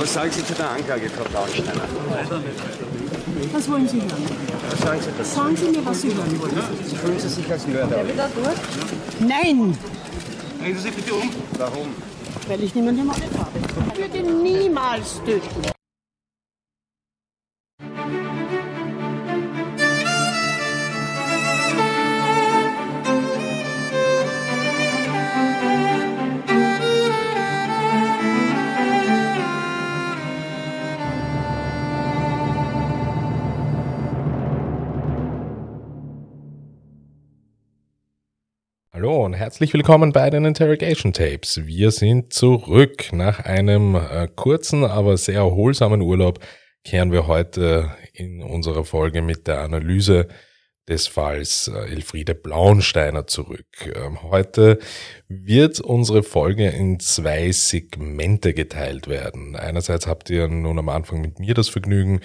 Was sagen Sie zu der Anklage, Frau Braunsteiner? Was wollen Sie hören? Was sagen Sie dazu? Sagen Sie mir, was Sie hören wollen. Fühlen Sie sich als Mörder? Nein, Drehen Sie sich bitte um. Warum? weil ich niemanden ermordet habe. Ich würde niemals töten. Herzlich willkommen bei den Interrogation Tapes. Wir sind zurück. Nach einem äh, kurzen, aber sehr erholsamen Urlaub kehren wir heute in unserer Folge mit der Analyse des Falls äh, Elfriede Blauensteiner zurück. Ähm, heute wird unsere Folge in zwei Segmente geteilt werden. Einerseits habt ihr nun am Anfang mit mir das Vergnügen,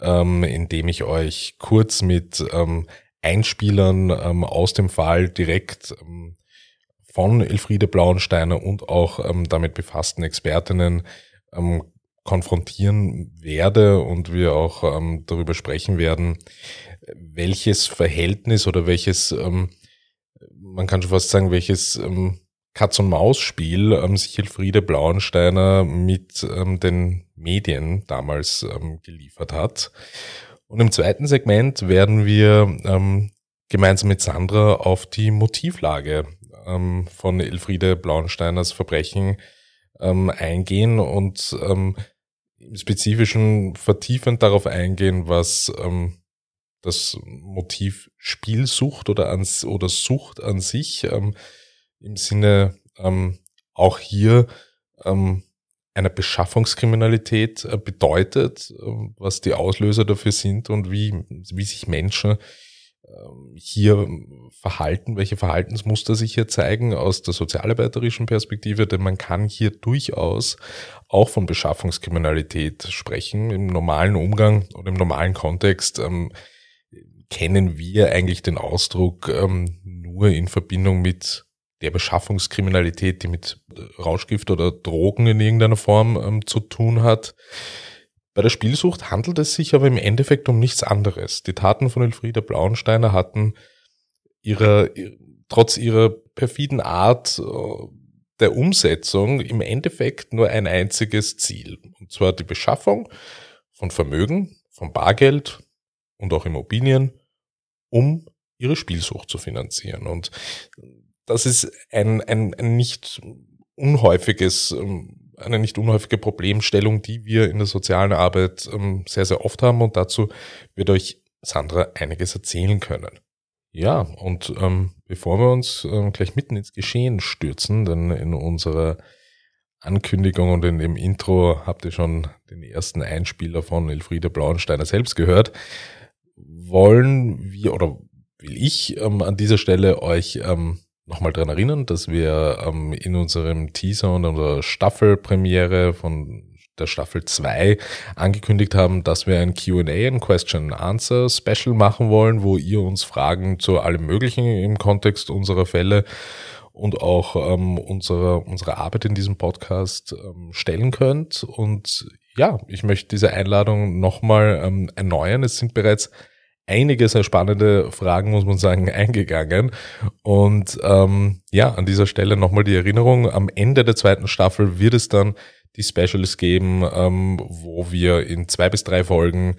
ähm, indem ich euch kurz mit ähm, Einspielern aus dem Fall direkt von Elfriede Blauensteiner und auch ähm, damit befassten Expertinnen ähm, konfrontieren werde und wir auch ähm, darüber sprechen werden, welches Verhältnis oder welches, ähm, man kann schon fast sagen, welches ähm, Katz-und-Maus-Spiel ähm, sich Elfriede Blauensteiner mit ähm, den Medien damals ähm, geliefert hat. Und im zweiten Segment werden wir ähm, gemeinsam mit Sandra auf die Motivlage ähm, von Elfriede Blauensteiners Verbrechen ähm, eingehen und ähm, im Spezifischen vertiefend darauf eingehen, was ähm, das Motiv Spielsucht oder, an, oder Sucht an sich ähm, im Sinne ähm, auch hier ähm, einer Beschaffungskriminalität äh, bedeutet, äh, was die Auslöser dafür sind und wie, wie sich Menschen hier verhalten, welche Verhaltensmuster sich hier zeigen aus der sozialarbeiterischen Perspektive, denn man kann hier durchaus auch von Beschaffungskriminalität sprechen. Im normalen Umgang oder im normalen Kontext ähm, kennen wir eigentlich den Ausdruck ähm, nur in Verbindung mit der Beschaffungskriminalität, die mit Rauschgift oder Drogen in irgendeiner Form ähm, zu tun hat. Bei der Spielsucht handelt es sich aber im Endeffekt um nichts anderes. Die Taten von Elfriede Blauensteiner hatten ihre, trotz ihrer perfiden Art äh, der Umsetzung im Endeffekt nur ein einziges Ziel. Und zwar die Beschaffung von Vermögen, von Bargeld und auch Immobilien, um ihre Spielsucht zu finanzieren. Und das ist ein, ein, ein nicht unhäufiges, ähm, eine nicht unhäufige Problemstellung, die wir in der sozialen Arbeit ähm, sehr, sehr oft haben und dazu wird euch Sandra einiges erzählen können. Ja, und ähm, bevor wir uns ähm, gleich mitten ins Geschehen stürzen, denn in unserer Ankündigung und in dem Intro habt ihr schon den ersten Einspieler von Elfriede Blauensteiner selbst gehört, wollen wir oder will ich ähm, an dieser Stelle euch ähm, nochmal dran erinnern, dass wir ähm, in unserem Teaser und unserer Staffelpremiere von der Staffel 2 angekündigt haben, dass wir ein Q&A, ein Question Answer Special machen wollen, wo ihr uns Fragen zu allem Möglichen im Kontext unserer Fälle und auch ähm, unserer, unserer Arbeit in diesem Podcast ähm, stellen könnt. Und ja, ich möchte diese Einladung nochmal ähm, erneuern. Es sind bereits einige sehr spannende Fragen, muss man sagen, eingegangen. Und ähm, ja, an dieser Stelle nochmal die Erinnerung, am Ende der zweiten Staffel wird es dann die Specials geben, ähm, wo wir in zwei bis drei Folgen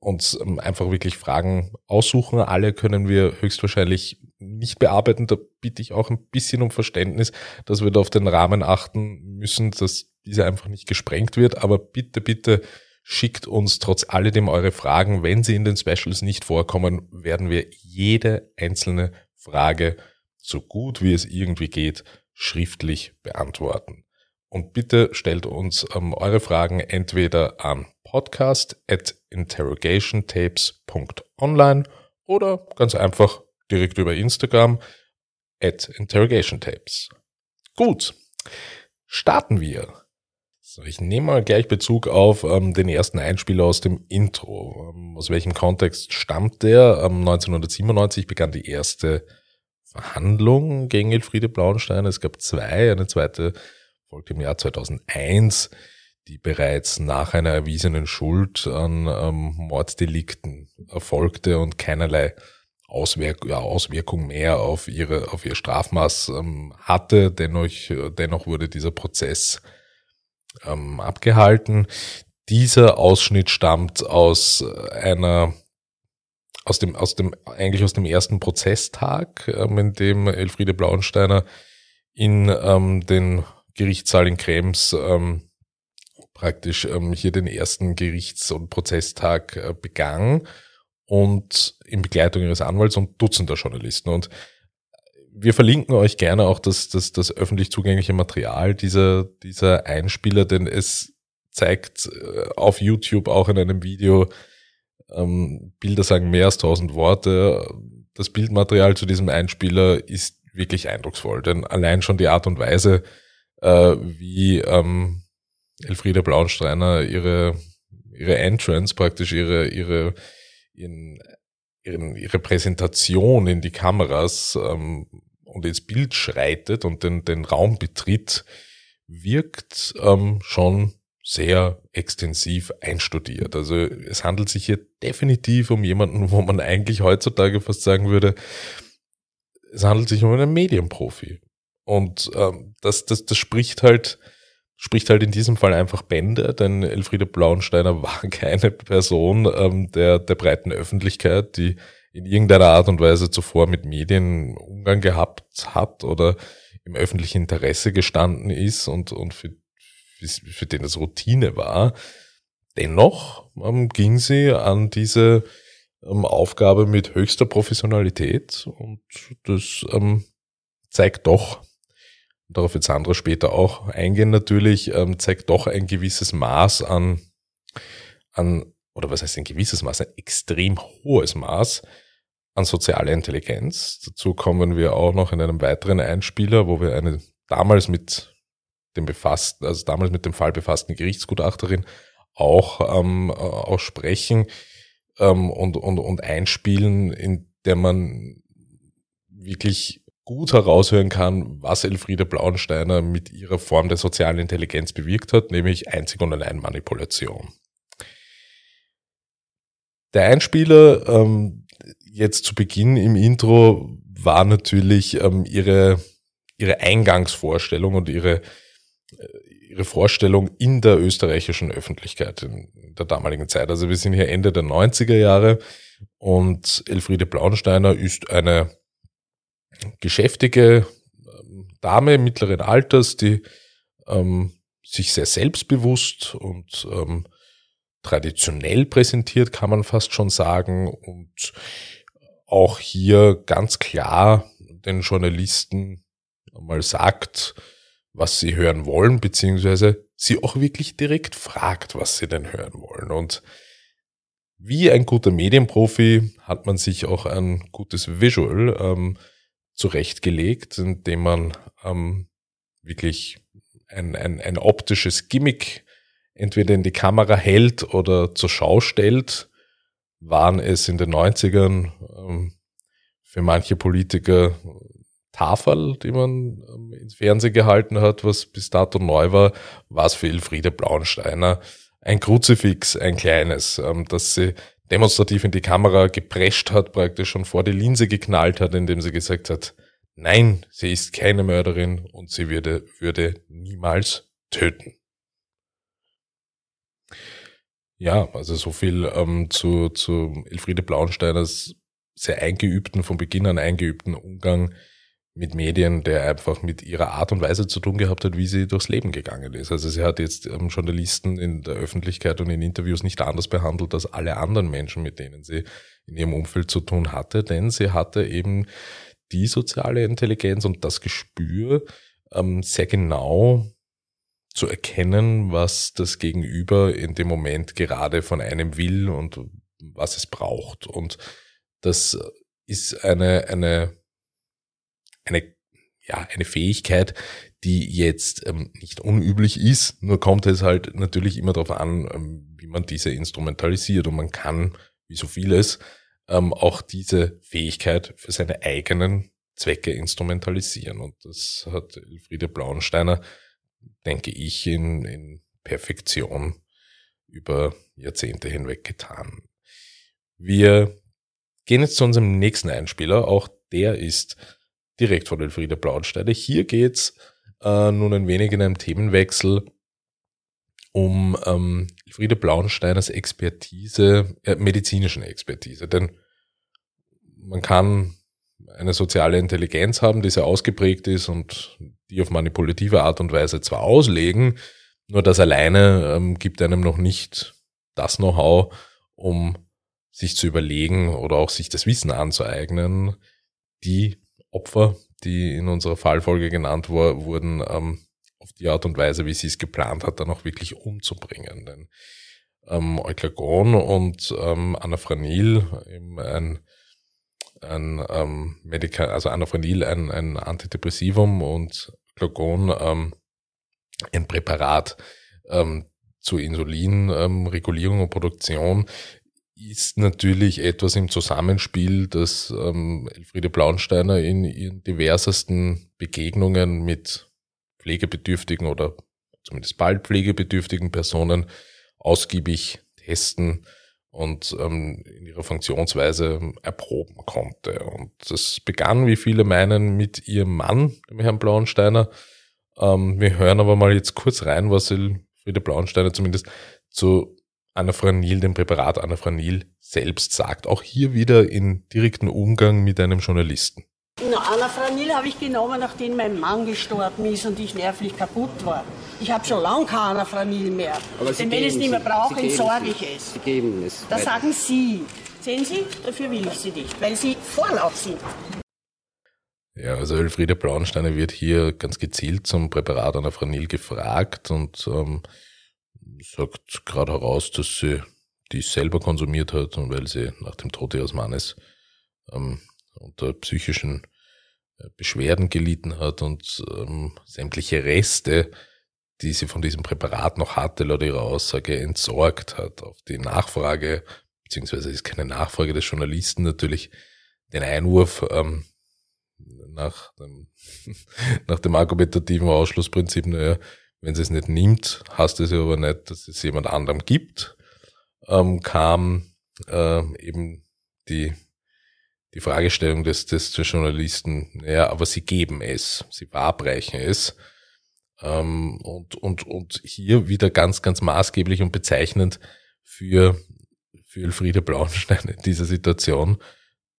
uns ähm, einfach wirklich Fragen aussuchen. Alle können wir höchstwahrscheinlich nicht bearbeiten. Da bitte ich auch ein bisschen um Verständnis, dass wir da auf den Rahmen achten müssen, dass dieser einfach nicht gesprengt wird. Aber bitte, bitte Schickt uns trotz alledem eure Fragen. Wenn sie in den Specials nicht vorkommen, werden wir jede einzelne Frage so gut wie es irgendwie geht schriftlich beantworten. Und bitte stellt uns ähm, eure Fragen entweder an podcast at interrogationtapes.online oder ganz einfach direkt über Instagram at interrogationtapes. Gut, starten wir. So, ich nehme mal gleich Bezug auf ähm, den ersten Einspieler aus dem Intro. Ähm, aus welchem Kontext stammt der? Ähm, 1997 begann die erste Verhandlung gegen Elfriede Blauenstein. Es gab zwei, eine zweite folgte im Jahr 2001. die bereits nach einer erwiesenen Schuld an ähm, Morddelikten erfolgte und keinerlei Auswirk ja, Auswirkung mehr auf ihre auf ihr Strafmaß ähm, hatte. Dennoch, dennoch wurde dieser Prozess ähm, abgehalten. Dieser Ausschnitt stammt aus einer aus dem aus dem eigentlich aus dem ersten Prozesstag, ähm, in dem Elfriede Blauensteiner in ähm, den Gerichtssaal in Krems ähm, praktisch ähm, hier den ersten Gerichts- und Prozesstag äh, begann und in Begleitung ihres Anwalts und Dutzender Journalisten. Und wir verlinken euch gerne auch das, das, das öffentlich zugängliche Material dieser, dieser Einspieler, denn es zeigt äh, auf YouTube auch in einem Video, ähm, Bilder sagen mehr als tausend Worte. Das Bildmaterial zu diesem Einspieler ist wirklich eindrucksvoll, denn allein schon die Art und Weise, äh, wie ähm, Elfriede Blaunsteiner ihre, ihre Entrance, praktisch ihre, ihre, ihren, ihren, ihre Präsentation in die Kameras ähm, und ins Bild schreitet und den, den Raum betritt, wirkt ähm, schon sehr extensiv einstudiert. Also es handelt sich hier definitiv um jemanden, wo man eigentlich heutzutage fast sagen würde, es handelt sich um einen Medienprofi. Und ähm, das, das, das spricht halt spricht halt in diesem Fall einfach Bände, denn Elfriede Blauensteiner war keine Person ähm, der, der breiten Öffentlichkeit, die in irgendeiner Art und Weise zuvor mit Medien Umgang gehabt hat oder im öffentlichen Interesse gestanden ist und, und für, für, den es Routine war. Dennoch ähm, ging sie an diese ähm, Aufgabe mit höchster Professionalität und das ähm, zeigt doch, darauf wird Sandra später auch eingehen natürlich, ähm, zeigt doch ein gewisses Maß an, an, oder was heißt ein gewisses Maß, ein extrem hohes Maß an sozialer Intelligenz. Dazu kommen wir auch noch in einem weiteren Einspieler, wo wir eine damals mit dem befassten, also damals mit dem Fall befassten Gerichtsgutachterin auch, ähm, auch sprechen ähm, und, und, und einspielen, in der man wirklich gut heraushören kann, was Elfriede Blauensteiner mit ihrer Form der sozialen Intelligenz bewirkt hat, nämlich einzig und allein Manipulation. Der Einspieler ähm, jetzt zu Beginn im Intro war natürlich ähm, ihre, ihre Eingangsvorstellung und ihre, äh, ihre Vorstellung in der österreichischen Öffentlichkeit in der damaligen Zeit. Also wir sind hier Ende der 90er Jahre und Elfriede Blauensteiner ist eine geschäftige ähm, Dame mittleren Alters, die ähm, sich sehr selbstbewusst und ähm, traditionell präsentiert, kann man fast schon sagen, und auch hier ganz klar den Journalisten mal sagt, was sie hören wollen, beziehungsweise sie auch wirklich direkt fragt, was sie denn hören wollen. Und wie ein guter Medienprofi hat man sich auch ein gutes Visual ähm, zurechtgelegt, indem man ähm, wirklich ein, ein, ein optisches Gimmick entweder in die Kamera hält oder zur Schau stellt, waren es in den 90ern ähm, für manche Politiker Tafel, die man ähm, ins Fernsehen gehalten hat, was bis dato neu war, war es für Elfriede Blauensteiner ein Kruzifix, ein kleines, ähm, das sie demonstrativ in die Kamera geprescht hat, praktisch schon vor die Linse geknallt hat, indem sie gesagt hat, nein, sie ist keine Mörderin und sie würde, würde niemals töten. Ja, also so viel ähm, zu, zu Elfriede Blauensteiners sehr eingeübten, von Beginn an eingeübten Umgang mit Medien, der einfach mit ihrer Art und Weise zu tun gehabt hat, wie sie durchs Leben gegangen ist. Also sie hat jetzt ähm, Journalisten in der Öffentlichkeit und in Interviews nicht anders behandelt als alle anderen Menschen, mit denen sie in ihrem Umfeld zu tun hatte, denn sie hatte eben die soziale Intelligenz und das Gespür, ähm, sehr genau zu erkennen, was das Gegenüber in dem Moment gerade von einem will und was es braucht. Und das ist eine, eine eine, ja, eine Fähigkeit, die jetzt ähm, nicht unüblich ist, nur kommt es halt natürlich immer darauf an, ähm, wie man diese instrumentalisiert und man kann, wie so vieles, ähm, auch diese Fähigkeit für seine eigenen Zwecke instrumentalisieren. Und das hat Elfriede Blauensteiner, denke ich, in, in Perfektion über Jahrzehnte hinweg getan. Wir gehen jetzt zu unserem nächsten Einspieler. Auch der ist direkt von Elfriede Blaunsteine. Hier geht's äh, nun ein wenig in einem Themenwechsel um ähm, Elfriede Blaunsteiners Expertise, äh, medizinischen Expertise. Denn man kann eine soziale Intelligenz haben, die sehr ausgeprägt ist und die auf manipulative Art und Weise zwar auslegen, nur das alleine ähm, gibt einem noch nicht das Know-how, um sich zu überlegen oder auch sich das Wissen anzueignen, die Opfer, die in unserer Fallfolge genannt wo, wurden, ähm, auf die Art und Weise, wie sie es geplant hat, dann auch wirklich umzubringen. Denn ähm, Euklagon und ähm, Anafranil, eben ein, ein ähm, Medika also Anafranil ein, ein Antidepressivum und Euklagon ähm, ein Präparat ähm, zur Insulinregulierung ähm, und Produktion, ist natürlich etwas im Zusammenspiel, das ähm, Elfriede Blaunsteiner in ihren diversesten Begegnungen mit pflegebedürftigen oder zumindest bald pflegebedürftigen Personen ausgiebig testen und ähm, in ihrer Funktionsweise erproben konnte. Und das begann, wie viele meinen, mit ihrem Mann, dem Herrn Blaunsteiner. Ähm, wir hören aber mal jetzt kurz rein, was Elfriede Blaunsteiner zumindest zu Anafranil, dem Präparat Anafranil selbst sagt. Auch hier wieder in direkten Umgang mit einem Journalisten. Na, Anafranil habe ich genommen, nachdem mein Mann gestorben ist und ich nervlich kaputt war. Ich habe schon lange kein Anafranil mehr. Aber Denn wenn ich es nicht mehr brauche, entsorge ich es. Sie geben es. Das sagen Sie. Sehen Sie, dafür will ich Sie nicht, weil Sie vorlaut sind. Ja, also Elfriede Blaunsteiner wird hier ganz gezielt zum Präparat Anafranil gefragt und ähm, sagt gerade heraus, dass sie die selber konsumiert hat und weil sie nach dem Tod ihres Mannes ähm, unter psychischen äh, Beschwerden gelitten hat und ähm, sämtliche Reste, die sie von diesem Präparat noch hatte, laut ihrer Aussage entsorgt hat. Auf die Nachfrage, beziehungsweise ist keine Nachfrage des Journalisten natürlich, den Einwurf ähm, nach dem, nach dem argumentativen Ausschlussprinzip, naja, wenn sie es nicht nimmt, heißt es ja aber nicht, dass es jemand anderem gibt, ähm, kam äh, eben die, die Fragestellung des, des, des Journalisten, naja, aber sie geben es, sie verabreichen es. Ähm, und, und, und hier wieder ganz, ganz maßgeblich und bezeichnend für, für Elfriede Blaunstein in dieser Situation,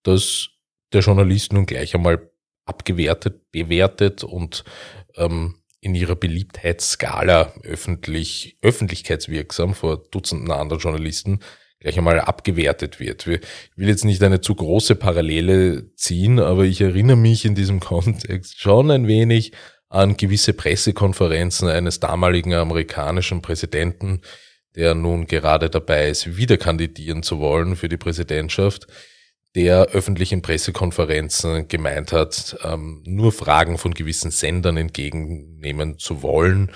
dass der Journalist nun gleich einmal abgewertet, bewertet und ähm, in ihrer Beliebtheitsskala öffentlich, öffentlichkeitswirksam vor Dutzenden anderen Journalisten gleich einmal abgewertet wird. Wir- Ich will jetzt nicht eine zu große Parallele ziehen, aber ich erinnere mich in diesem Kontext schon ein wenig an gewisse Pressekonferenzen eines damaligen amerikanischen Präsidenten, der nun gerade dabei ist, wieder kandidieren zu wollen für die Präsidentschaft, der öffentlich in Pressekonferenzen gemeint hat, ähm, nur Fragen von gewissen Sendern entgegennehmen zu wollen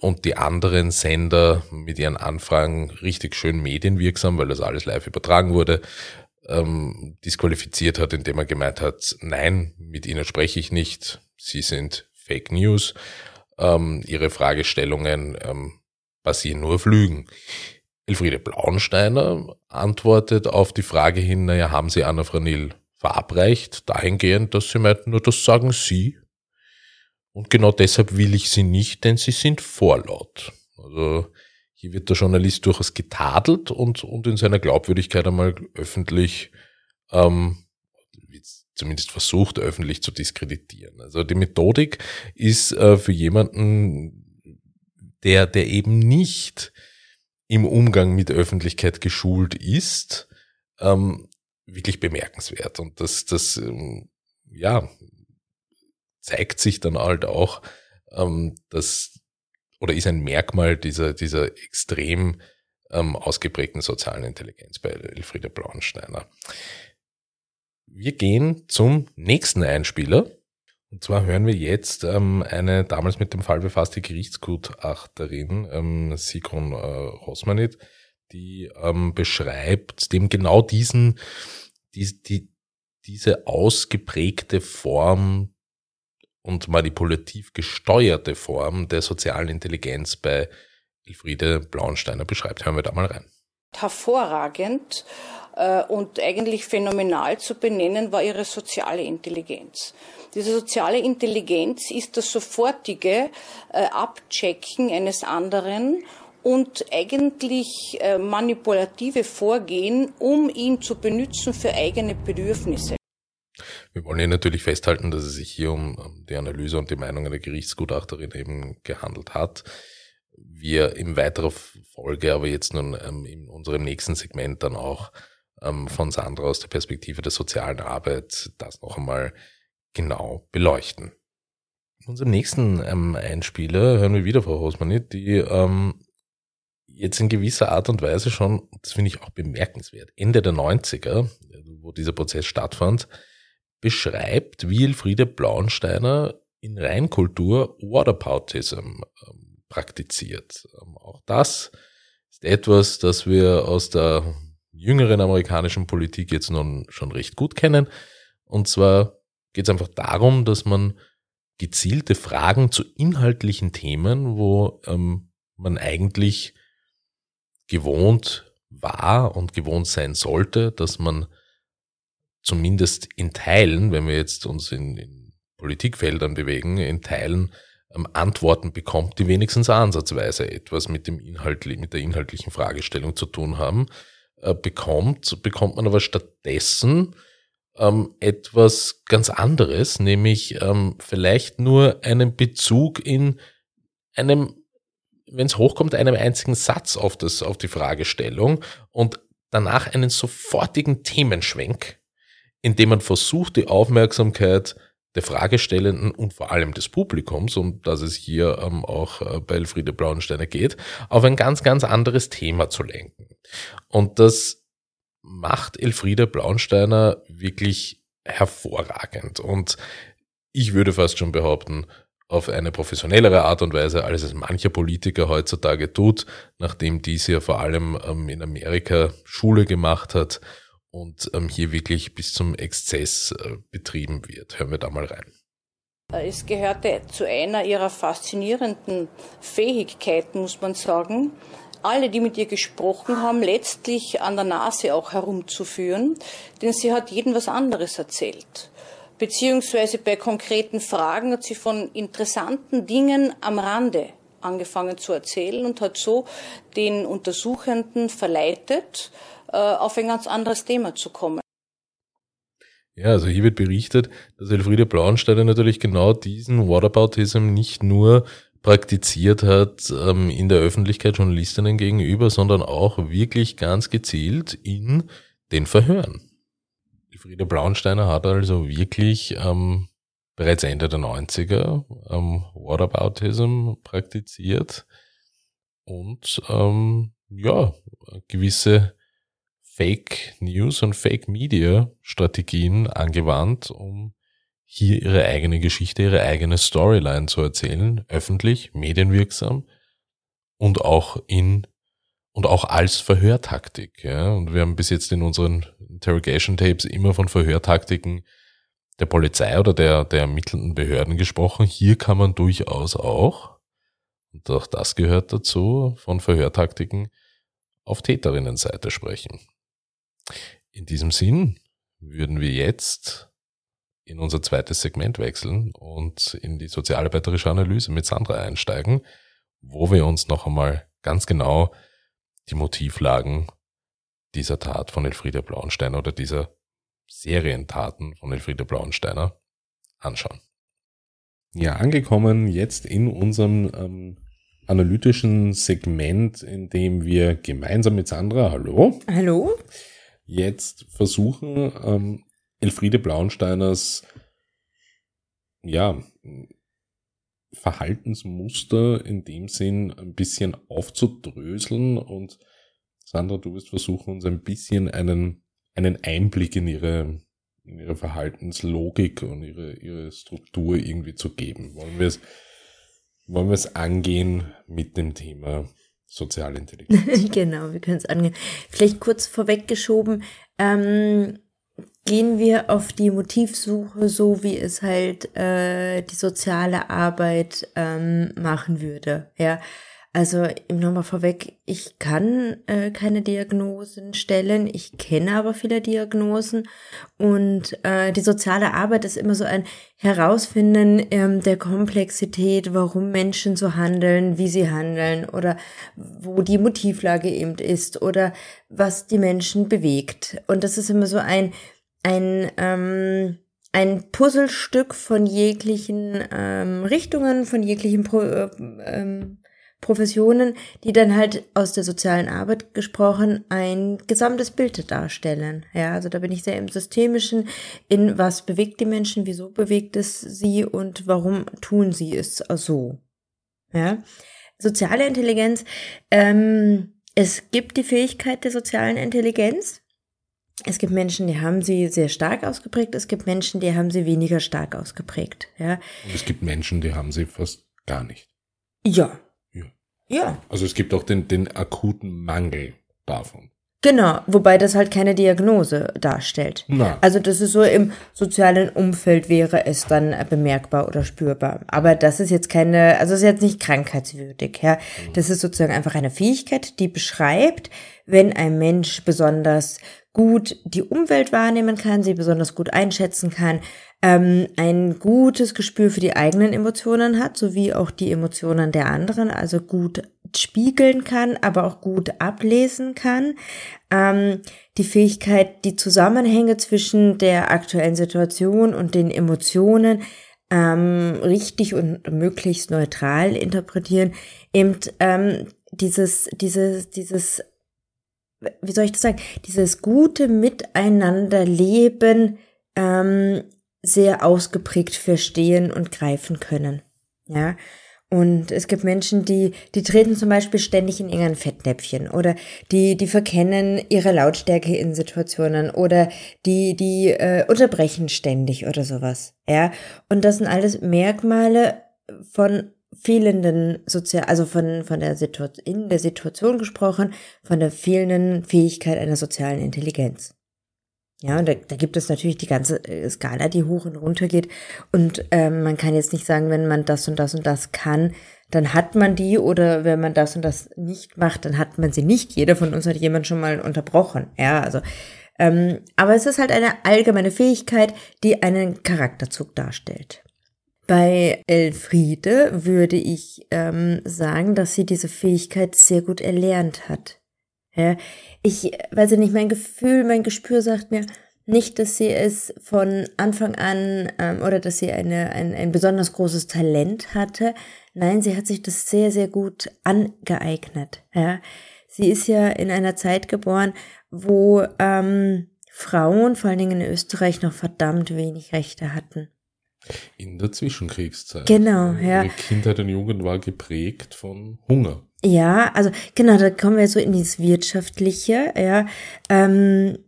und die anderen Sender mit ihren Anfragen richtig schön medienwirksam, weil das alles live übertragen wurde, ähm, disqualifiziert hat, indem er gemeint hat, nein, mit ihnen spreche ich nicht, sie sind Fake News, ähm, ihre Fragestellungen basieren nur auf Lügen. Elfriede Blaunsteiner antwortet auf die Frage hin, naja, haben Sie Anafranil verabreicht, dahingehend, dass sie meinten, nur das sagen Sie. Und genau deshalb will ich Sie nicht, denn Sie sind vorlaut. Also hier wird der Journalist durchaus getadelt und, und in seiner Glaubwürdigkeit einmal öffentlich, ähm, zumindest versucht, öffentlich zu diskreditieren. Also die Methodik ist äh, für jemanden, der, der eben nicht im Umgang mit Öffentlichkeit geschult ist, ähm, wirklich bemerkenswert. Und das, das ähm, ja, zeigt sich dann halt auch, ähm, dass oder ist ein Merkmal dieser, dieser extrem ähm, ausgeprägten sozialen Intelligenz bei Elfriede Blaunsteiner. Wir gehen zum nächsten Einspieler. Und zwar hören wir jetzt ähm, eine damals mit dem Fall befasste Gerichtsgutachterin, ähm, Sigrun äh, Rosmanit, die ähm, beschreibt dem genau diesen, die, die, diese ausgeprägte Form und manipulativ gesteuerte Form der sozialen Intelligenz bei Elfriede Blauensteiner beschreibt. Hören wir da mal rein. Hervorragend und eigentlich phänomenal zu benennen war ihre soziale Intelligenz. Diese soziale Intelligenz ist das sofortige äh, Abchecken eines anderen und eigentlich äh, manipulative Vorgehen, um ihn zu benutzen für eigene Bedürfnisse. Wir wollen hier natürlich festhalten, dass es sich hier um die Analyse und die Meinungen der Gerichtsgutachterin eben gehandelt hat. Wir in weiterer Folge, aber jetzt nun ähm, in unserem nächsten Segment dann auch ähm, von Sandra aus der Perspektive der sozialen Arbeit das noch einmal genau beleuchten. In unserem nächsten ähm, Einspieler hören wir wieder Frau Rosmanit, die ähm, jetzt in gewisser Art und Weise schon, das finde ich auch bemerkenswert, Ende der 90er, wo dieser Prozess stattfand, beschreibt, wie Elfriede Blauensteiner in Reinkultur Waterpoutism ähm, praktiziert. Ähm, auch das ist etwas, das wir aus der jüngeren amerikanischen Politik jetzt nun schon recht gut kennen. Und zwar geht es einfach darum, dass man gezielte Fragen zu inhaltlichen Themen, wo ähm, man eigentlich gewohnt war und gewohnt sein sollte, dass man zumindest in Teilen, wenn wir jetzt uns in, in Politikfeldern bewegen, in Teilen ähm, Antworten bekommt, die wenigstens ansatzweise etwas mit dem Inhalt, mit der inhaltlichen Fragestellung zu tun haben, äh, bekommt, bekommt man aber stattdessen ähm, etwas ganz anderes, nämlich ähm, vielleicht nur einen Bezug in einem, wenn es hochkommt, einem einzigen Satz auf das, auf die Fragestellung und danach einen sofortigen Themenschwenk indem man versucht, die Aufmerksamkeit der Fragestellenden und vor allem des Publikums, um das es hier ähm, auch äh, bei Elfriede Blauensteiner geht, auf ein ganz, ganz anderes Thema zu lenken. Und das macht Elfriede Blauensteiner wirklich hervorragend. Und ich würde fast schon behaupten, auf eine professionellere Art und Weise, als es mancher Politiker heutzutage tut, nachdem dies ja vor allem ähm, in Amerika Schule gemacht hat und ähm, hier wirklich bis zum Exzess äh, betrieben wird. Hören wir da mal rein. Es gehörte zu einer ihrer faszinierenden Fähigkeiten, muss man sagen, alle, die mit ihr gesprochen haben, letztlich an der Nase auch herumzuführen, denn sie hat jedem was anderes erzählt. Beziehungsweise bei konkreten Fragen hat sie von interessanten Dingen am Rande angefangen zu erzählen und hat so den Untersuchenden verleitet, äh, auf ein ganz anderes Thema zu kommen. Ja, also hier wird berichtet, dass Elfriede Blauensteiner natürlich genau diesen Whataboutism nicht nur praktiziert hat ähm, in der Öffentlichkeit Journalistinnen gegenüber, sondern auch wirklich ganz gezielt in den Verhören. Elfriede Blauensteiner hat also wirklich ähm, bereits Ende der 90er ähm, Whataboutism praktiziert und ähm, ja, gewisse Fake News und Fake Media Strategien angewandt, um hier ihre eigene Geschichte, ihre eigene Storyline zu erzählen, öffentlich, medienwirksam und auch in und auch als Verhörtaktik. Ja. Und wir haben bis jetzt in unseren Interrogation Tapes immer von Verhörtaktiken der Polizei oder der, der ermittelnden Behörden gesprochen. Hier kann man durchaus auch, und auch das gehört dazu, von Verhörtaktiken auf Täterinnenseite sprechen. In diesem Sinn würden wir jetzt in unser zweites Segment wechseln und in die sozialarbeiterische Analyse mit Sandra einsteigen, wo wir uns noch einmal ganz genau die Motivlagen dieser Tat von Elfriede Blauensteiner oder dieser Serientaten von Elfriede Blauensteiner anschauen. Ja, angekommen jetzt in unserem ähm, analytischen Segment, in dem wir gemeinsam mit Sandra, hallo. Hallo jetzt versuchen, ähm, Elfriede Blauensteiners ja, Verhaltensmuster in dem Sinn ein bisschen aufzudröseln und Sandra, du wirst versuchen, uns ein bisschen einen, einen Einblick in ihre, in ihre Verhaltenslogik und ihre, ihre Struktur irgendwie zu geben. Wollen wir es, wollen wir es angehen mit dem Thema soziale Intelligenz. genau, wir können es angehen. Vielleicht kurz vorweggeschoben, ähm, gehen wir auf die Motivsuche, so wie es halt äh, die soziale Arbeit ähm, machen würde. Ja, Also im nochmal vorweg, ich kann äh, keine Diagnosen stellen, ich kenne aber viele Diagnosen und äh, die soziale Arbeit ist immer so ein Herausfinden ähm, der Komplexität, warum Menschen so handeln, wie sie handeln oder wo die Motivlage eben ist oder was die Menschen bewegt. Und das ist immer so ein, ein ähm, ein Puzzlestück von jeglichen ähm, Richtungen, von jeglichen Pro, äh, ähm, Professionen, die dann halt aus der sozialen Arbeit gesprochen ein gesamtes Bild darstellen. Ja, also da bin ich sehr im Systemischen, in was bewegt die Menschen, wieso bewegt es sie und warum tun sie es so. Ja, soziale Intelligenz, ähm, es gibt die Fähigkeit der sozialen Intelligenz. Es gibt Menschen, die haben sie sehr stark ausgeprägt. Es gibt Menschen, die haben sie weniger stark ausgeprägt. Ja. Und es gibt Menschen, die haben sie fast gar nicht. Ja. Ja. Also es gibt auch den, den akuten Mangel davon. Genau, wobei das halt keine Diagnose darstellt. Na. Also das ist so im sozialen Umfeld wäre es dann bemerkbar oder spürbar. Aber das ist jetzt keine, also ist jetzt nicht krankheitswürdig, ja. Das ist sozusagen einfach eine Fähigkeit, die beschreibt, wenn ein Mensch besonders gut die Umwelt wahrnehmen kann, sie besonders gut einschätzen kann, ähm, ein gutes Gespür für die eigenen Emotionen hat, sowie auch die Emotionen der anderen, also gut spiegeln kann, aber auch gut ablesen kann. Ähm, die Fähigkeit, die Zusammenhänge zwischen der aktuellen Situation und den Emotionen ähm, richtig und möglichst neutral interpretieren, eben ähm, dieses, dieses, dieses wie soll ich das sagen, dieses gute Miteinanderleben ähm, sehr ausgeprägt verstehen und greifen können. Ja. Und es gibt Menschen, die, die treten zum Beispiel ständig in irgendein Fettnäpfchen oder die, die verkennen ihre Lautstärke in Situationen oder die, die äh, unterbrechen ständig oder sowas. Ja. Und das sind alles Merkmale von fehlenden sozial, also von, von der Situation, in der Situation gesprochen, von der fehlenden Fähigkeit einer sozialen Intelligenz. Ja, da, da gibt es natürlich die ganze äh, Skala, die hoch und runter geht. Und ähm, man kann jetzt nicht sagen, wenn man das und das und das kann, dann hat man die oder wenn man das und das nicht macht, dann hat man sie nicht. Jeder von uns hat jemand schon mal unterbrochen. Ja, also ähm, aber es ist halt eine allgemeine Fähigkeit, die einen Charakterzug darstellt. Bei Elfriede würde ich ähm, sagen, dass sie diese Fähigkeit sehr gut erlernt hat. Ja, ich weiß nicht, mein Gefühl, mein Gespür sagt mir nicht, dass sie es von Anfang an ähm, oder dass sie eine, ein, ein besonders großes Talent hatte. Nein, sie hat sich das sehr, sehr gut angeeignet. Ja. Sie ist ja in einer Zeit geboren, wo ähm, Frauen, vor allen Dingen in Österreich, noch verdammt wenig Rechte hatten. In der Zwischenkriegszeit. Genau, ja. Ihre Kindheit und Jugend war geprägt von Hunger. Ja, also genau, da kommen wir so in dieses Wirtschaftliche, ja. Ähm,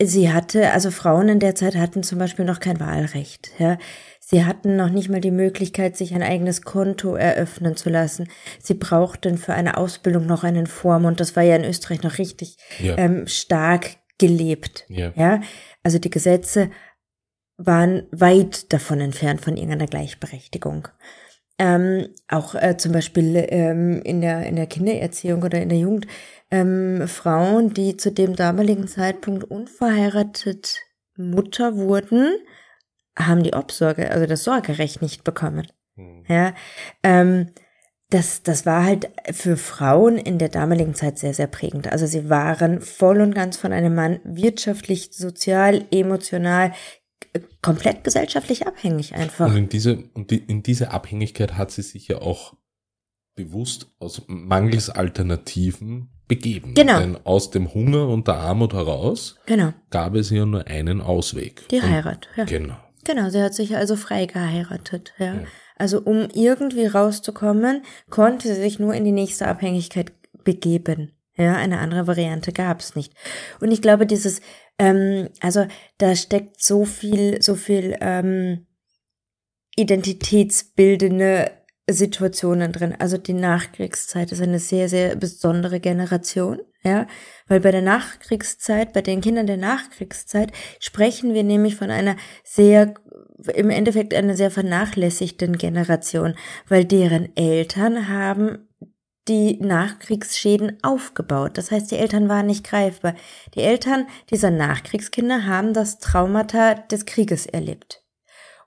sie hatte, also Frauen in der Zeit hatten zum Beispiel noch kein Wahlrecht, ja. Sie hatten noch nicht mal die Möglichkeit, sich ein eigenes Konto eröffnen zu lassen. Sie brauchten für eine Ausbildung noch einen Vormund. Das war ja in Österreich noch richtig Ja. ähm, stark gelebt. Ja. ja, also die Gesetze waren weit davon entfernt von irgendeiner Gleichberechtigung. Ähm, auch äh, zum Beispiel ähm, in, der, in der Kindererziehung oder in der Jugend ähm, Frauen, die zu dem damaligen Zeitpunkt unverheiratet Mutter wurden, haben die Obsorge, also das Sorgerecht nicht bekommen. Hm. Ja, ähm, das, das war halt für Frauen in der damaligen Zeit sehr, sehr prägend. Also sie waren voll und ganz von einem Mann wirtschaftlich, sozial, emotional, komplett gesellschaftlich abhängig einfach. Und in diese, und die, in diese Abhängigkeit hat sie sich ja auch bewusst aus mangels Alternativen begeben. Genau. Denn aus dem Hunger und der Armut heraus Genau, gab es ja nur einen Ausweg. die Und- Heirat. Ja. Genau. Genau, sie hat sich also frei geheiratet. Ja. Ja. Also um irgendwie rauszukommen, konnte sie sich nur in die nächste Abhängigkeit begeben. Ja, eine andere Variante gab es nicht. Und ich glaube, dieses, ähm, also da steckt so viel, so viel ähm, identitätsbildende Situationen drin. Also die Nachkriegszeit ist eine sehr, sehr besondere Generation, ja, weil bei der Nachkriegszeit, bei den Kindern der Nachkriegszeit sprechen wir nämlich von einer sehr, im Endeffekt einer sehr vernachlässigten Generation, weil deren Eltern haben die Nachkriegsschäden aufgebaut. Das heißt, die Eltern waren nicht greifbar. Die Eltern dieser Nachkriegskinder haben das Traumata des Krieges erlebt.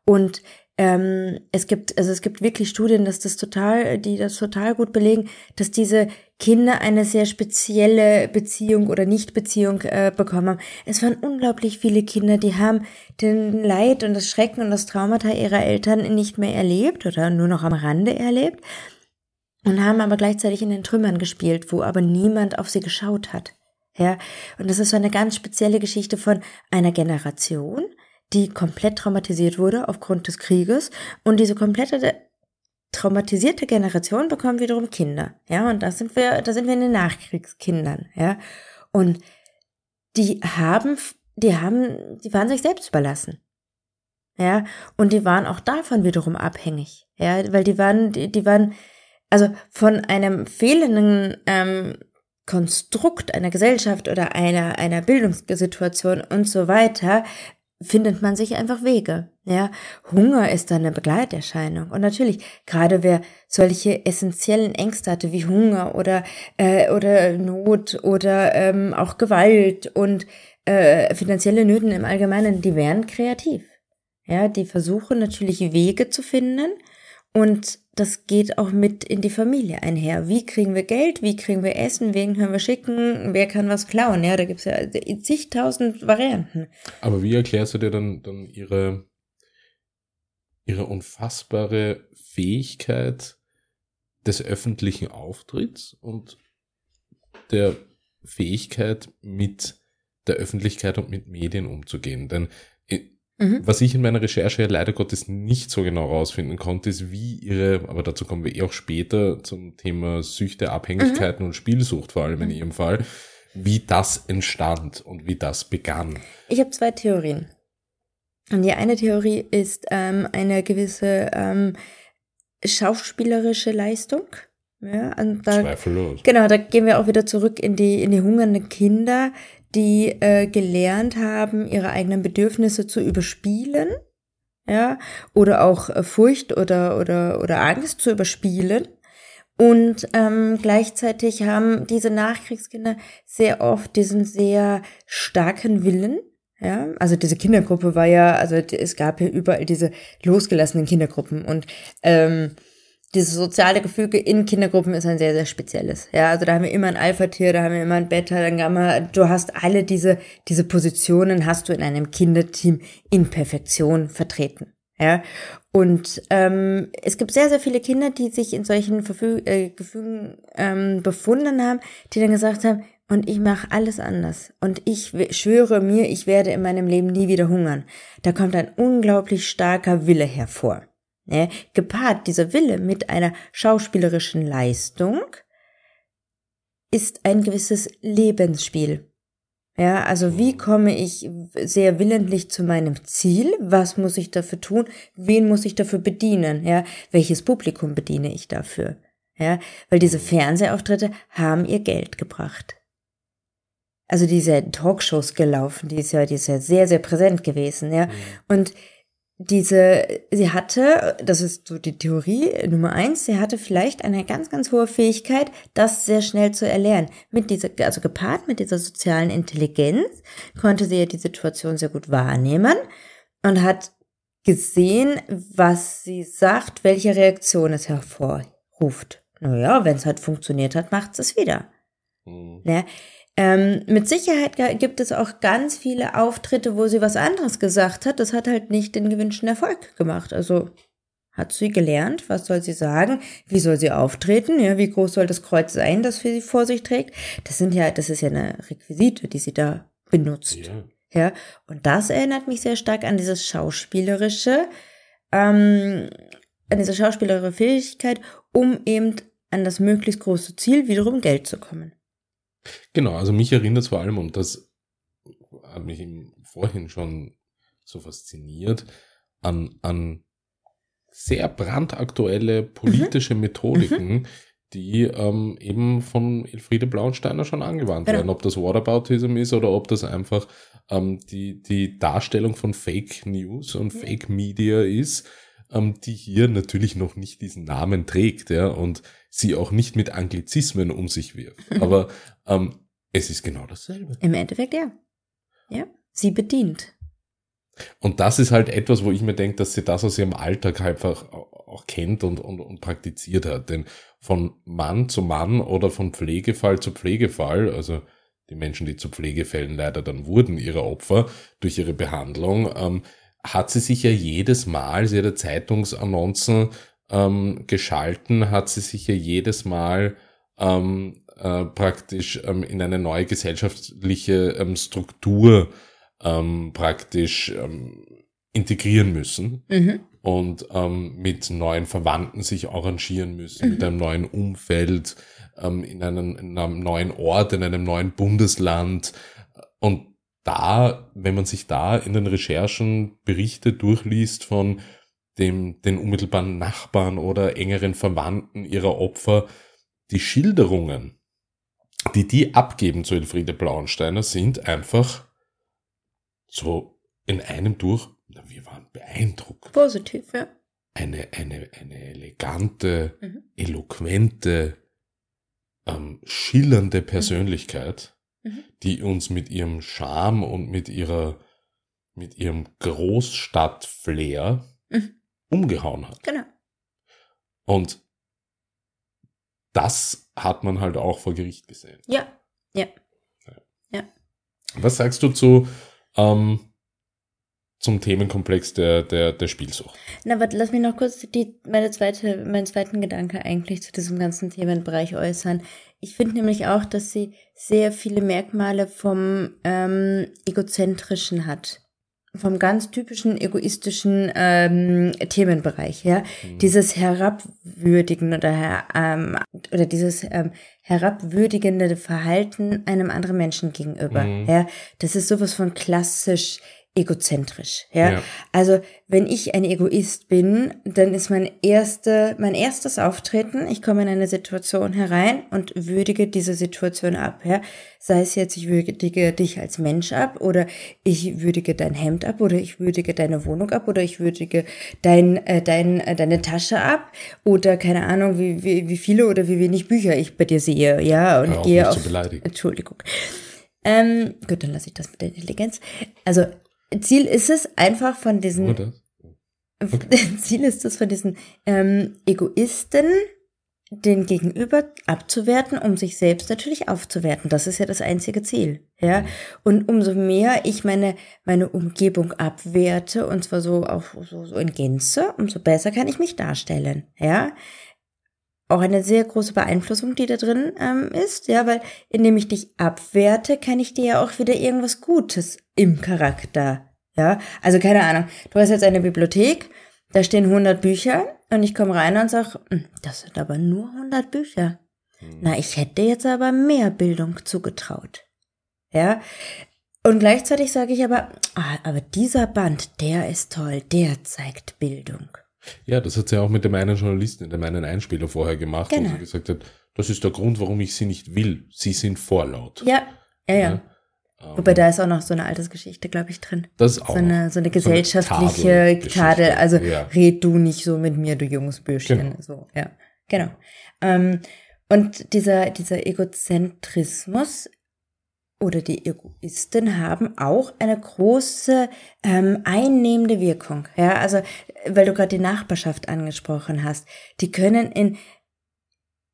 Und ähm, es gibt, also es gibt wirklich Studien, dass das total, die das total gut belegen, dass diese Kinder eine sehr spezielle Beziehung oder Nichtbeziehung äh, bekommen haben. Es waren unglaublich viele Kinder, die haben den Leid und das Schrecken und das Traumata ihrer Eltern nicht mehr erlebt oder nur noch am Rande erlebt und haben aber gleichzeitig in den Trümmern gespielt, wo aber niemand auf sie geschaut hat. Ja, und das ist so eine ganz spezielle Geschichte von einer Generation, die komplett traumatisiert wurde aufgrund des Krieges und diese komplette traumatisierte Generation bekommt wiederum Kinder. Ja, und da sind wir, da sind wir in den Nachkriegskindern. Ja, und die haben, die haben, die waren sich selbst überlassen. Ja, und die waren auch davon wiederum abhängig. Ja, weil die waren, die, die waren, also von einem fehlenden ähm, Konstrukt einer Gesellschaft oder einer, einer Bildungssituation und so weiter findet man sich einfach Wege. Ja, Hunger ist dann eine Begleiterscheinung. Und natürlich, gerade wer solche essentiellen Ängste hatte wie Hunger oder, äh, oder Not oder ähm, auch Gewalt und äh, finanzielle Nöten im Allgemeinen, die wären kreativ. Ja, die versuchen natürlich Wege zu finden und das geht auch mit in die Familie einher. Wie kriegen wir Geld? Wie kriegen wir Essen? Wen können wir schicken? Wer kann was klauen? Ja, da gibt's ja zigtausend Varianten. Aber wie erklärst du dir dann, dann ihre, ihre unfassbare Fähigkeit des öffentlichen Auftritts und der Fähigkeit, mit der Öffentlichkeit und mit Medien umzugehen? Denn Mhm. Was ich in meiner Recherche leider Gottes nicht so genau rausfinden konnte, ist, wie ihre, aber dazu kommen wir eh auch später zum Thema Süchte, Abhängigkeiten mhm. und Spielsucht, vor allem in ihrem Fall, wie das entstand und wie das begann. Ich habe zwei Theorien. Und die eine Theorie ist ähm, eine gewisse ähm, schauspielerische Leistung. Ja, und da, Zweifellos. Genau, da gehen wir auch wieder zurück in die, in die hungernden Kinder, die äh, gelernt haben, ihre eigenen Bedürfnisse zu überspielen, ja, oder auch äh, Furcht oder, oder, oder Angst zu überspielen. Und ähm, gleichzeitig haben diese Nachkriegskinder sehr oft diesen sehr starken Willen. Ja, also diese Kindergruppe war ja, also es gab ja überall diese losgelassenen Kindergruppen und ähm, dieses soziale Gefüge in Kindergruppen ist ein sehr, sehr spezielles. Ja, also da haben wir immer ein Alpha-Tier, da haben wir immer ein Beta, dann Gamma. Du hast alle diese, diese Positionen hast du in einem Kinderteam in Perfektion vertreten. Ja, und ähm, es gibt sehr, sehr viele Kinder, die sich in solchen Verfü äh, Gefügen ähm, befunden haben, die dann gesagt haben, und ich mache alles anders. Und ich schwöre mir, ich werde in meinem Leben nie wieder hungern. Da kommt ein unglaublich starker Wille hervor. Ne? Gepaart dieser Wille mit einer schauspielerischen Leistung ist ein gewisses Lebensspiel. Ja, also wie komme ich sehr willentlich zu meinem Ziel? Was muss ich dafür tun? Wen muss ich dafür bedienen? Ja, welches Publikum bediene ich dafür? Ja, weil diese Fernsehauftritte haben ihr Geld gebracht. Also diese Talkshows gelaufen, die ist ja, die ist ja sehr, sehr präsent gewesen, ja. Mhm. Und diese, sie hatte, das ist so die Theorie Nummer eins, sie hatte vielleicht eine ganz, ganz hohe Fähigkeit, das sehr schnell zu erlernen. Mit dieser, also gepaart mit dieser sozialen Intelligenz konnte sie ja die Situation sehr gut wahrnehmen und hat gesehen, was sie sagt, welche Reaktion es hervorruft. Naja, wenn es halt funktioniert hat, macht es wieder. Mhm. Ja, ähm, mit Sicherheit gibt es auch ganz viele Auftritte, wo sie was anderes gesagt hat. Das hat halt nicht den gewünschten Erfolg gemacht. Also hat sie gelernt, was soll sie sagen, wie soll sie auftreten, ja, wie groß soll das Kreuz sein, das sie vor sich trägt. Das sind ja, das ist ja eine Requisite, die sie da benutzt. Ja. ja. Und das erinnert mich sehr stark an dieses schauspielerische, ähm, an diese schauspielerische Fähigkeit, um eben an das möglichst große Ziel wiederum Geld zu kommen. Genau, also mich erinnert es vor allem, und das hat mich vorhin schon so fasziniert, an, an sehr brandaktuelle politische mhm. Methodiken, mhm. die ähm, eben von Elfriede Blauensteiner schon angewandt genau. werden. Ob das Whataboutism ist oder ob das einfach ähm, die, die Darstellung von Fake News und Fake Media ist, ähm, die hier natürlich noch nicht diesen Namen trägt, ja, und sie auch nicht mit Anglizismen um sich wirft. Aber ähm, es ist genau dasselbe. Im Endeffekt ja. Ja, sie bedient. Und das ist halt etwas, wo ich mir denke, dass sie das aus ihrem Alltag einfach auch kennt und, und, und praktiziert hat. Denn von Mann zu Mann oder von Pflegefall zu Pflegefall, also die Menschen, die zu Pflegefällen leider dann wurden, ihre Opfer durch ihre Behandlung, ähm, hat sie sich ja jedes Mal, sie hat ja Zeitungsannoncen ähm, geschalten, hat sie sich ja jedes Mal ähm, äh, praktisch ähm, in eine neue gesellschaftliche ähm, Struktur ähm, praktisch ähm, integrieren müssen Mhm. und ähm, mit neuen Verwandten sich arrangieren müssen, mit einem neuen Umfeld, ähm, in, einem, in einem neuen Ort, in einem neuen Bundesland. Und da, wenn man sich da in den Recherchen Berichte durchliest von dem, den unmittelbaren Nachbarn oder engeren Verwandten ihrer Opfer, die Schilderungen, die die abgeben zu Elfriede Blauensteiner, sind einfach so in einem durch, na, wir waren beeindruckt. Positiv, ja. Eine, eine, eine elegante, Mhm. eloquente, ähm, schillernde Persönlichkeit, Mhm. Die uns mit ihrem Charme und mit ihrer, mit ihrem Großstadt-Flair Mhm. umgehauen hat. Genau. Und das hat man halt auch vor Gericht gesehen. Ja. Was sagst du zu, ähm, zum Themenkomplex der, der, der Spielsucht? Na, warte, lass mich noch kurz die, meine zweite, meinen zweiten Gedanke eigentlich zu diesem ganzen Themenbereich äußern. Ich finde nämlich auch, dass sie sehr viele Merkmale vom ähm, Egozentrischen hat. Vom ganz typischen egoistischen ähm, Themenbereich, ja. Dieses Herabwürdigen oder, her, ähm, oder dieses ähm, herabwürdigende Verhalten einem anderen Menschen gegenüber, Mhm. ja. Das ist sowas von klassisch egozentrisch, ja. Ja. Also, wenn ich ein Egoist bin, dann ist mein erste, mein erstes Auftreten, ich komme in eine Situation herein und würdige diese Situation ab, ja. Sei es jetzt, ich würdige dich als Mensch ab oder ich würdige dein Hemd ab oder ich würdige deine Wohnung ab oder ich würdige dein, äh, dein, äh, deine Tasche ab oder keine Ahnung, wie, wie, wie viele oder wie wenig Bücher ich bei dir sehe, ja, und gehe auf, zu beleidigen. Entschuldigung. Ähm, gut, dann lasse ich das mit der Intelligenz. Also, Ziel ist es einfach von diesen das? Ziel ist es von diesen ähm, Egoisten, den Gegenüber abzuwerten, um sich selbst natürlich aufzuwerten. Das ist ja das einzige Ziel. Ja. Und umso mehr ich meine, meine Umgebung abwerte, und zwar so auch so, so in Gänze, umso besser kann ich mich darstellen. Ja. Auch eine sehr große Beeinflussung, die da drin ähm, ist, ja, weil indem ich dich abwerte, kann ich dir ja auch wieder irgendwas Gutes im Charakter, ja. Also keine Ahnung, du hast jetzt eine Bibliothek, da stehen 100 Bücher und ich komme rein und sag, "Hm, das sind aber nur 100 Bücher. Na, ich hätte jetzt aber mehr Bildung zugetraut. Ja. Und gleichzeitig sage ich aber, ah, aber dieser Band, der ist toll, der zeigt Bildung. Ja, das hat sie auch mit dem einen Journalisten in dem einen Einspieler vorher gemacht, Genau. wo sie gesagt hat, das ist der Grund, warum ich sie nicht will. Sie sind vorlaut. Ja, ja, ja. Ähm, Wobei da ist auch noch so eine Altersgeschichte, glaube ich, drin. das ist auch So eine, so eine gesellschaftliche Tadelgeschichte. Tadel. Also Ja. red du nicht so mit mir, du junges Bürschchen. Genau. So, ja. Genau. Ähm, und dieser, dieser Egozentrismus oder die Egoisten haben auch eine große ähm, einnehmende Wirkung. Ja, also weil du gerade die Nachbarschaft angesprochen hast, die können in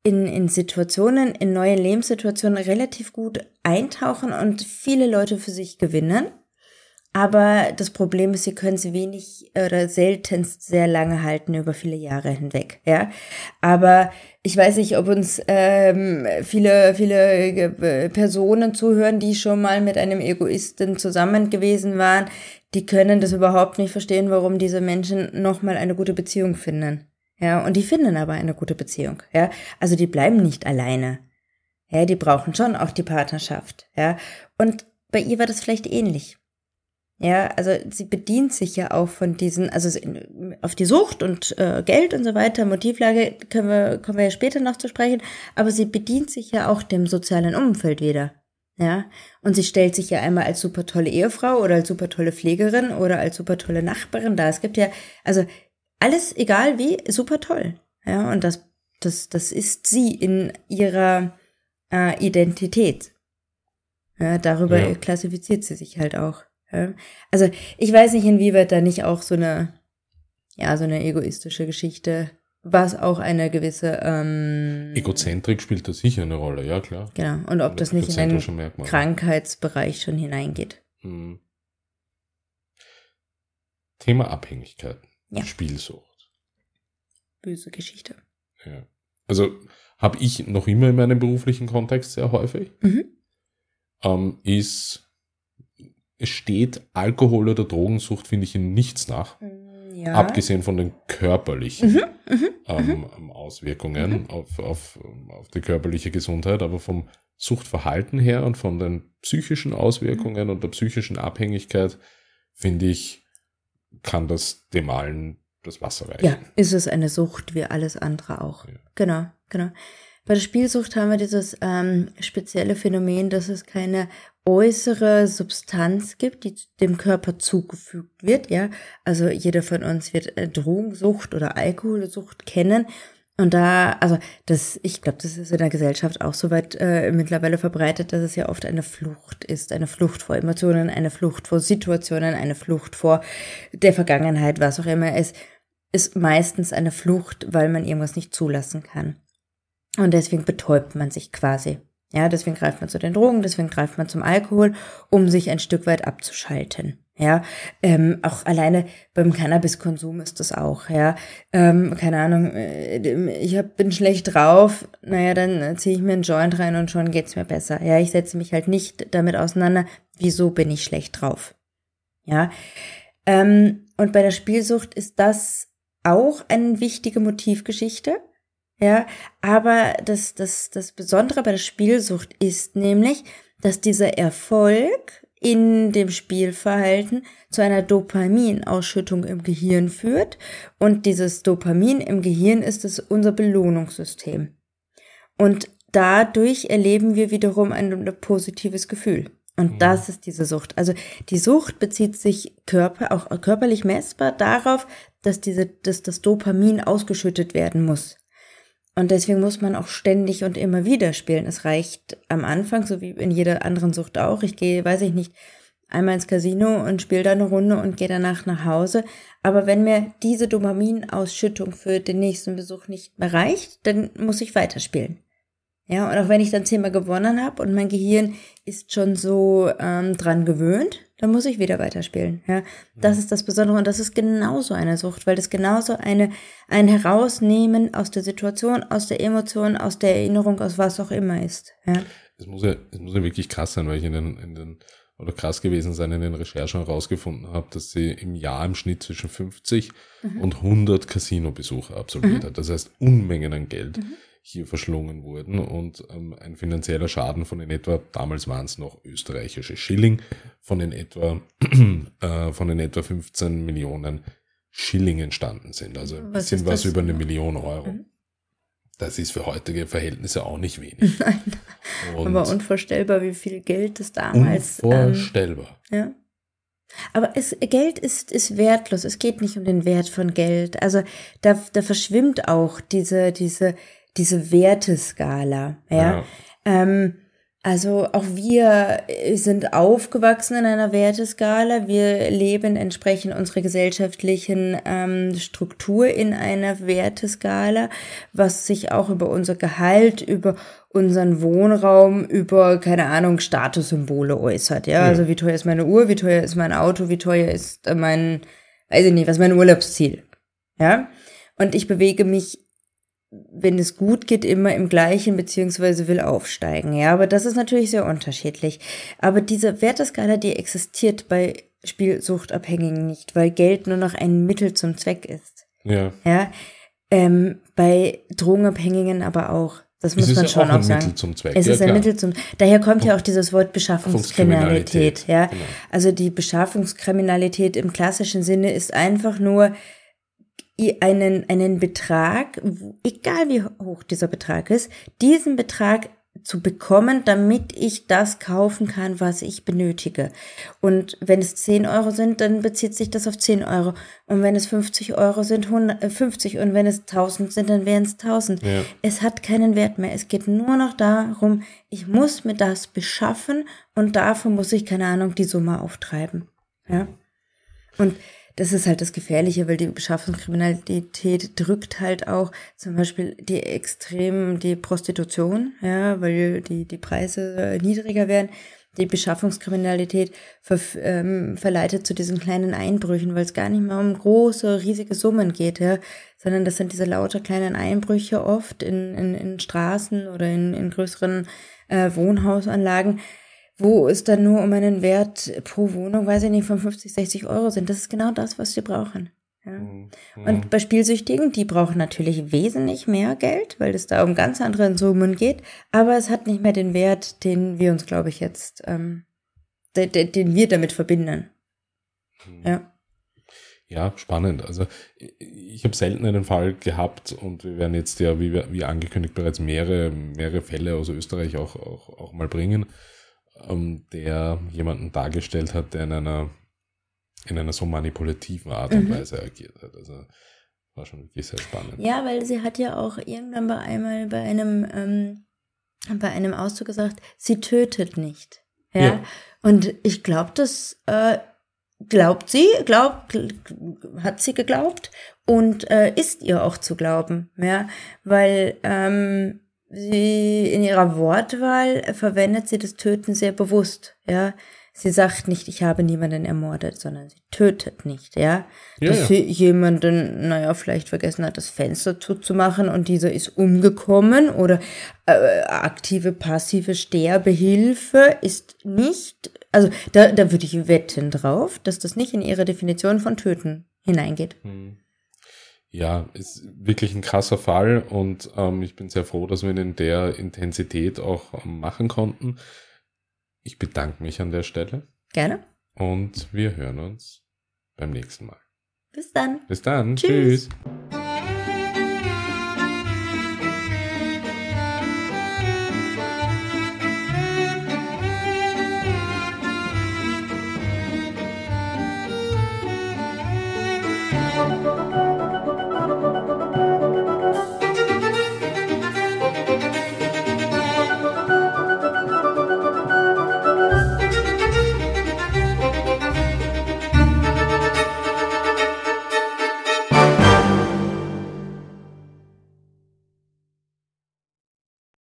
in, in Situationen, in neue Lebenssituationen relativ gut eintauchen und viele Leute für sich gewinnen. Aber das Problem ist, sie können sie wenig oder seltenst sehr lange halten über viele Jahre hinweg. Ja, aber ich weiß nicht, ob uns ähm, viele viele äh, Personen zuhören, die schon mal mit einem Egoisten zusammen gewesen waren. Die können das überhaupt nicht verstehen, warum diese Menschen noch mal eine gute Beziehung finden. Ja, und die finden aber eine gute Beziehung. Ja, also die bleiben nicht alleine. Ja, die brauchen schon auch die Partnerschaft. Ja, und bei ihr war das vielleicht ähnlich. Ja, also sie bedient sich ja auch von diesen, also auf die Sucht und äh, Geld und so weiter, Motivlage können wir, kommen wir ja später noch zu sprechen, aber sie bedient sich ja auch dem sozialen Umfeld wieder. Ja, und sie stellt sich ja einmal als super tolle Ehefrau oder als super tolle Pflegerin oder als super tolle Nachbarin dar. Es gibt ja, also alles, egal wie, super toll. Ja, und das, das, das ist sie in ihrer äh, Identität. Ja, darüber Ja. klassifiziert sie sich halt auch. Ja. Also ich weiß nicht, inwieweit da nicht auch so eine, ja, so eine egoistische Geschichte, was auch eine gewisse, ähm, Egozentrik spielt da sicher eine Rolle, ja klar. genau, und ob Und das nicht in einen Merkmale. Krankheitsbereich schon hineingeht. Hm. Thema Abhängigkeiten. Ja. Spielsucht. Böse Geschichte. Ja. Also habe ich noch immer in meinem beruflichen Kontext sehr häufig. Mhm. Ähm, ist, steht Alkohol- oder Drogensucht, finde ich, in nichts nach. Ja. Abgesehen von den körperlichen Mhm, ähm, Auswirkungen auf, auf, auf die körperliche Gesundheit, aber vom Suchtverhalten her und von den psychischen Auswirkungen und der psychischen Abhängigkeit, finde ich, kann das dem allen das Wasser reichen. Ja, ist es eine Sucht wie alles andere auch. Ja. Genau, genau. Bei der Spielsucht haben wir dieses ähm, spezielle Phänomen, dass es keine äußere Substanz gibt, die dem Körper zugefügt wird. Ja, also jeder von uns wird äh, Drogensucht oder Alkoholsucht kennen. Und da, also das, ich glaube, das ist in der Gesellschaft auch soweit äh, mittlerweile verbreitet, dass es ja oft eine Flucht ist, eine Flucht vor Emotionen, eine Flucht vor Situationen, eine Flucht vor der Vergangenheit, was auch immer es ist meistens eine Flucht, weil man irgendwas nicht zulassen kann. Und deswegen betäubt man sich quasi. Ja, deswegen greift man zu den Drogen, deswegen greift man zum Alkohol, um sich ein Stück weit abzuschalten. Ja, ähm, auch alleine beim Cannabiskonsum ist das auch, ja. Ähm, keine Ahnung, äh, ich hab, bin schlecht drauf, naja, dann ziehe ich mir einen Joint rein und schon geht's mir besser. Ja, ich setze mich halt nicht damit auseinander, wieso bin ich schlecht drauf. Ja. Ähm, und bei der Spielsucht ist das auch eine wichtige Motivgeschichte. Ja, aber das, das, das Besondere bei der Spielsucht ist nämlich, dass dieser Erfolg in dem Spielverhalten zu einer Dopaminausschüttung im Gehirn führt. Und dieses Dopamin im Gehirn ist es unser Belohnungssystem. Und dadurch erleben wir wiederum ein, ein positives Gefühl. Und das ist diese Sucht. Also die Sucht bezieht sich körper, auch körperlich messbar darauf, dass diese, dass das Dopamin ausgeschüttet werden muss. Und deswegen muss man auch ständig und immer wieder spielen. Es reicht am Anfang, so wie in jeder anderen Sucht auch. Ich gehe, weiß ich nicht, einmal ins Casino und spiele da eine Runde und gehe danach nach Hause. Aber wenn mir diese Dopaminausschüttung für den nächsten Besuch nicht mehr reicht, dann muss ich weiterspielen. Ja, und auch wenn ich dann zehnmal gewonnen habe und mein Gehirn ist schon so ähm, dran gewöhnt, dann muss ich wieder weiterspielen. Ja, das ist das Besondere und das ist genauso eine Sucht, weil das genauso eine ein Herausnehmen aus der Situation, aus der Emotion, aus der Erinnerung, aus was auch immer ist. Ja, Es muss ja, es muss ja wirklich krass sein, weil ich in den, in den, oder krass gewesen sein, in den Recherchen herausgefunden habe, dass sie im Jahr im Schnitt zwischen 50 und 100 Casino-Besuche absolviert hat. Das heißt, Unmengen an Geld hier verschlungen wurden und ähm, ein finanzieller Schaden von in etwa, damals waren es noch österreichische Schilling, von in etwa, äh, von in etwa 15 Millionen Schilling entstanden sind. Also ein Was bisschen was das? über eine Million Euro. Das ist für heutige Verhältnisse auch nicht wenig. Und aber unvorstellbar, wie viel Geld es damals. Ähm, unvorstellbar. ja. Aber es, Geld ist, ist wertlos. Es geht nicht um den Wert von Geld. Also da, da verschwimmt auch diese, diese, diese Werteskala. Ja. Ja. Ähm, also auch wir sind aufgewachsen in einer Werteskala. Wir leben entsprechend unserer gesellschaftlichen ähm, Struktur in einer Werteskala, was sich auch über unser Gehalt, über unseren Wohnraum, über, keine Ahnung, Statussymbole äußert. Ja, Ja. also wie teuer ist meine Uhr, wie teuer ist mein Auto, wie teuer ist mein, weiß ich nicht, was mein Urlaubsziel. Ja. Und ich bewege mich wenn es gut geht, immer im gleichen, beziehungsweise will aufsteigen. Ja, aber das ist natürlich sehr unterschiedlich. Aber diese Werteskala, die existiert bei Spielsuchtabhängigen nicht, weil Geld nur noch ein Mittel zum Zweck ist. Ja. Ja, ähm, bei Drogenabhängigen aber auch. Das muss man ja schon auch auch, ein sagen. Mittel zum Zweck. Es Ja, ist ein klar. Mittel zum. Daher kommt ja auch dieses Wort Beschaffungskriminalität. Ja, genau. also die Beschaffungskriminalität im klassischen Sinne ist einfach nur einen einen Betrag, egal wie hoch dieser Betrag ist, diesen Betrag zu bekommen, damit ich das kaufen kann, was ich benötige. Und wenn es 10 Euro sind, dann bezieht sich das auf 10 Euro. Und wenn es 50 Euro sind, 100, äh, 50. Und wenn es 1000 sind, dann wären es 1000. Ja. Es hat keinen Wert mehr. Es geht nur noch darum, ich muss mir das beschaffen und dafür muss ich, keine Ahnung, die Summe auftreiben. Ja. Und das ist halt das Gefährliche, weil die Beschaffungskriminalität drückt halt auch zum Beispiel die extrem die Prostitution, ja, weil die, die Preise niedriger werden. Die Beschaffungskriminalität ver, ähm, verleitet zu diesen kleinen Einbrüchen, weil es gar nicht mehr um große, riesige Summen geht, ja, sondern das sind diese lauter kleinen Einbrüche oft in, in, in Straßen oder in, in größeren äh, Wohnhausanlagen, wo es dann nur um einen Wert pro Wohnung, weiß ich nicht, von 50, 60 Euro sind. Das ist genau das, was sie brauchen. Ja. Mhm. Und bei Spielsüchtigen, die brauchen natürlich wesentlich mehr Geld, weil es da um ganz andere Summen geht, aber es hat nicht mehr den Wert, den wir uns, glaube ich, jetzt, ähm, den, den den wir damit verbinden. Ja. Ja, spannend. Also ich habe selten einen Fall gehabt und wir werden jetzt ja, wie, wir- wie angekündigt, bereits mehrere, mehrere Fälle aus Österreich auch, auch, auch mal bringen, ähm, der jemanden dargestellt hat, der in einer, in einer so manipulativen Art und Mhm. Weise agiert hat. Also war schon wirklich sehr spannend. Ja, weil sie hat ja auch irgendwann bei einmal bei einem, ähm, bei einem Auszug gesagt, sie tötet nicht. Ja. Ja. Und ich glaube, das äh, glaubt sie, glaubt, hat sie geglaubt und äh, ist ihr auch zu glauben, ja, weil ähm, sie in ihrer Wortwahl verwendet sie das Töten sehr bewusst, ja. Sie sagt nicht, ich habe niemanden ermordet, sondern sie tötet nicht, ja. Ja, Dass ja. sie jemanden, naja, vielleicht vergessen hat, das Fenster zuzumachen und dieser ist umgekommen oder äh, aktive, passive Sterbehilfe ist nicht, also da, da würde ich wetten drauf, dass das nicht in ihre Definition von töten hineingeht. Hm. Ja, ist wirklich ein krasser Fall und ähm, ich bin sehr froh, dass wir ihn in der Intensität auch ähm, machen konnten. Ich bedanke mich an der Stelle Gerne. und wir hören uns beim nächsten Mal. Bis dann. Bis dann. Tschüss. Tschüss.